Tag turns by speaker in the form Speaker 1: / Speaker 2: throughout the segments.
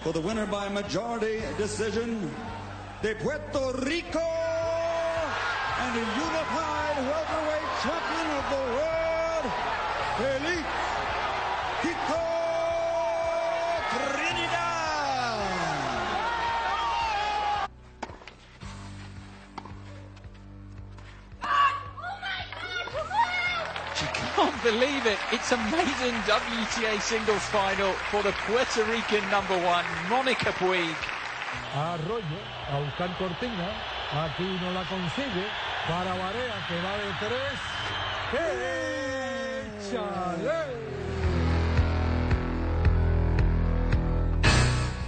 Speaker 1: For the winner by majority decision, de Puerto Rico and the unified welterweight champion of the world, Felipe Trinidad.
Speaker 2: Can't believe it. It's a maiden WTA singles final for the Puerto Rican number one, Monica Puig.
Speaker 3: Arroyo a buscar cortina. Aquí no la consigue. Para Barea que va de tres. ¡Échale!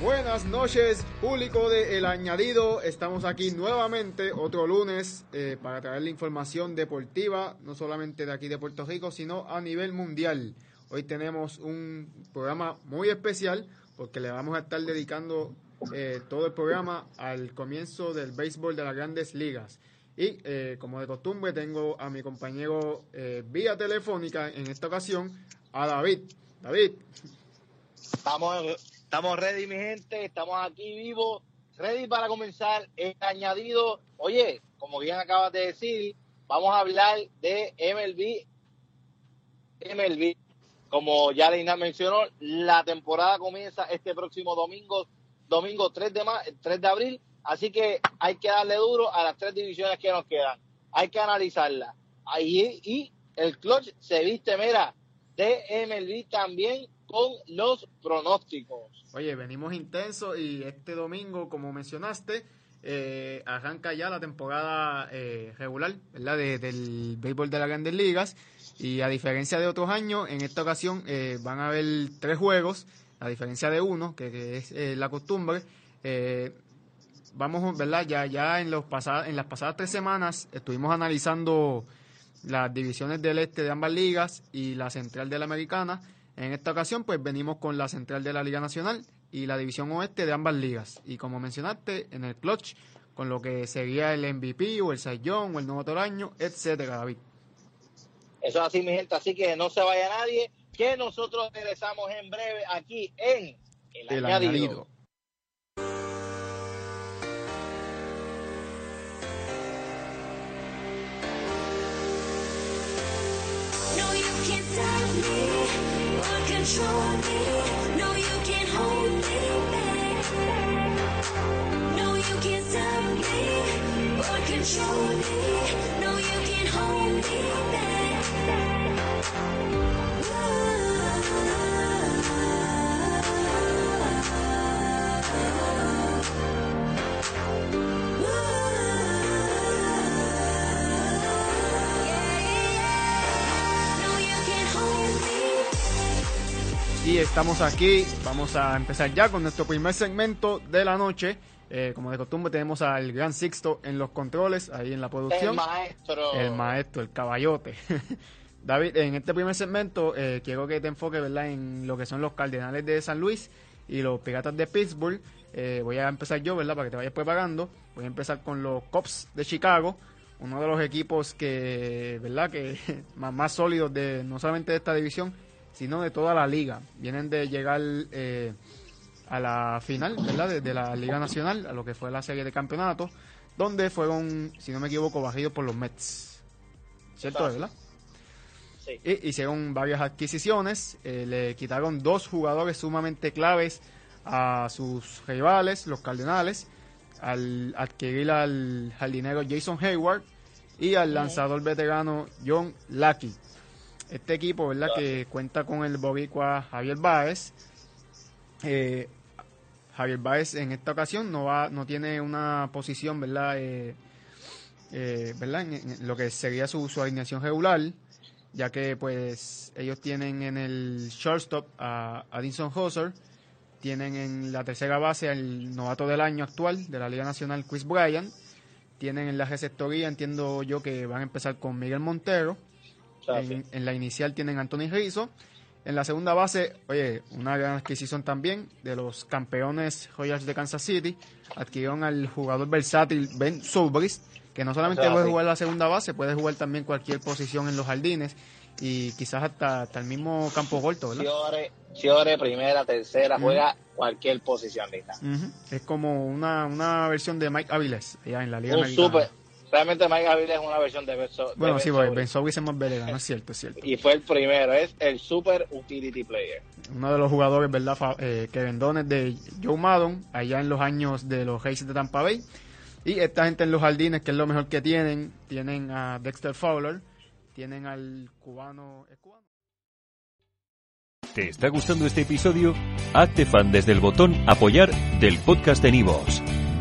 Speaker 4: Buenas noches, público de El Añadido. Estamos aquí nuevamente otro lunes eh, para traer la información deportiva, no solamente de aquí de Puerto Rico, sino a nivel mundial. Hoy tenemos un programa muy especial porque le vamos a estar dedicando eh, todo el programa al comienzo del béisbol de las grandes ligas. Y eh, como de costumbre tengo a mi compañero eh, vía telefónica en esta ocasión, a David. David.
Speaker 5: Estamos, estamos ready, mi gente. Estamos aquí vivos, ready para comenzar el añadido. Oye, como bien acabas de decir, vamos a hablar de MLB. MLB, como ya Leina mencionó, la temporada comienza este próximo domingo, domingo 3 de, ma 3 de abril. Así que hay que darle duro a las tres divisiones que nos quedan. Hay que analizarlas. Ahí, y el clutch se viste, mira, de MLB también con los pronósticos.
Speaker 4: Oye, venimos intensos y este domingo, como mencionaste, eh, arranca ya la temporada eh, regular, ¿verdad? De- del béisbol de las grandes ligas. Y a diferencia de otros años, en esta ocasión eh, van a haber tres juegos, a diferencia de uno, que, que es eh, la costumbre. Eh, vamos, ¿verdad? Ya, ya en, los pasados, en las pasadas tres semanas estuvimos analizando las divisiones del este de ambas ligas y la central de la americana. En esta ocasión, pues venimos con la central de la Liga Nacional y la división oeste de ambas ligas. Y como mencionaste, en el clutch, con lo que sería el MVP o el Sayón o el nuevo Toraño, etcétera, David.
Speaker 5: Eso es así, mi gente. Así que no se vaya nadie, que nosotros regresamos en breve aquí en El,
Speaker 4: El
Speaker 5: Añadido.
Speaker 4: añadido.
Speaker 6: Control me.
Speaker 4: Y estamos aquí, vamos a empezar ya con nuestro primer segmento de la noche. Eh, como de costumbre tenemos al Gran Sixto en los controles, ahí en la producción.
Speaker 5: El maestro.
Speaker 4: El maestro, el caballote. David, en este primer segmento eh, quiero que te enfoques ¿verdad? en lo que son los Cardenales de San Luis y los Piratas de Pittsburgh. Eh, voy a empezar yo, ¿verdad? Para que te vayas preparando. Voy a empezar con los Cubs de Chicago, uno de los equipos que, ¿verdad? Que más, más sólidos de no solamente de esta división, sino de toda la liga. Vienen de llegar eh, a la final, ¿verdad? De, de la Liga Nacional, a lo que fue la serie de campeonatos, donde fueron, si no me equivoco, barridos por los Mets. ¿Cierto, verdad?
Speaker 5: Sí.
Speaker 4: Y hicieron varias adquisiciones, eh, le quitaron dos jugadores sumamente claves a sus rivales, los Cardenales, al adquirir al jardinero Jason Hayward y al lanzador veterano John Lackey. Este equipo, ¿verdad? Que cuenta con el boricua Javier Báez. Eh, Javier Báez en esta ocasión no va, no tiene una posición, ¿verdad? Eh, eh, ¿verdad? En, lo que sería su, su alineación regular, ya que pues ellos tienen en el shortstop a Addison Hosser, tienen en la tercera base al novato del año actual de la Liga Nacional, Chris Bryan, tienen en la receptoría, entiendo yo que van a empezar con Miguel Montero, en, en la inicial tienen a Anthony Rizzo, en la segunda base, oye, una gran adquisición también de los campeones Royals de Kansas City. Adquirieron al jugador versátil Ben Zobrist, que no solamente puede jugar la segunda base, puede jugar también cualquier posición en los jardines y quizás hasta, hasta el mismo campo corto, ¿verdad?
Speaker 5: Chiore, Chiore, primera, tercera, juega cualquier posición.
Speaker 4: Ujú. Es como una, una versión de Mike Aviles allá en la Liga
Speaker 5: Un
Speaker 4: Americana.
Speaker 5: super. Realmente Mike Gabriel es una versión de de
Speaker 4: Bueno, sí,
Speaker 5: Ben
Speaker 4: porque
Speaker 5: Zobrist.
Speaker 4: Ben Zobrist es más veterano, es cierto, es cierto.
Speaker 5: Y fue el primero, es el super utility player.
Speaker 4: uno de los jugadores, ¿verdad? Fa- eh, que vendones de Joe Maddon, allá en los años de los Rays de Tampa Bay. Y esta gente en los jardines, que es lo mejor que tienen, tienen a Dexter Fowler, tienen al cubano. ¿es cubano?
Speaker 7: ¿Te está gustando este episodio? Hazte fan desde el botón Apoyar del podcast de Nivos.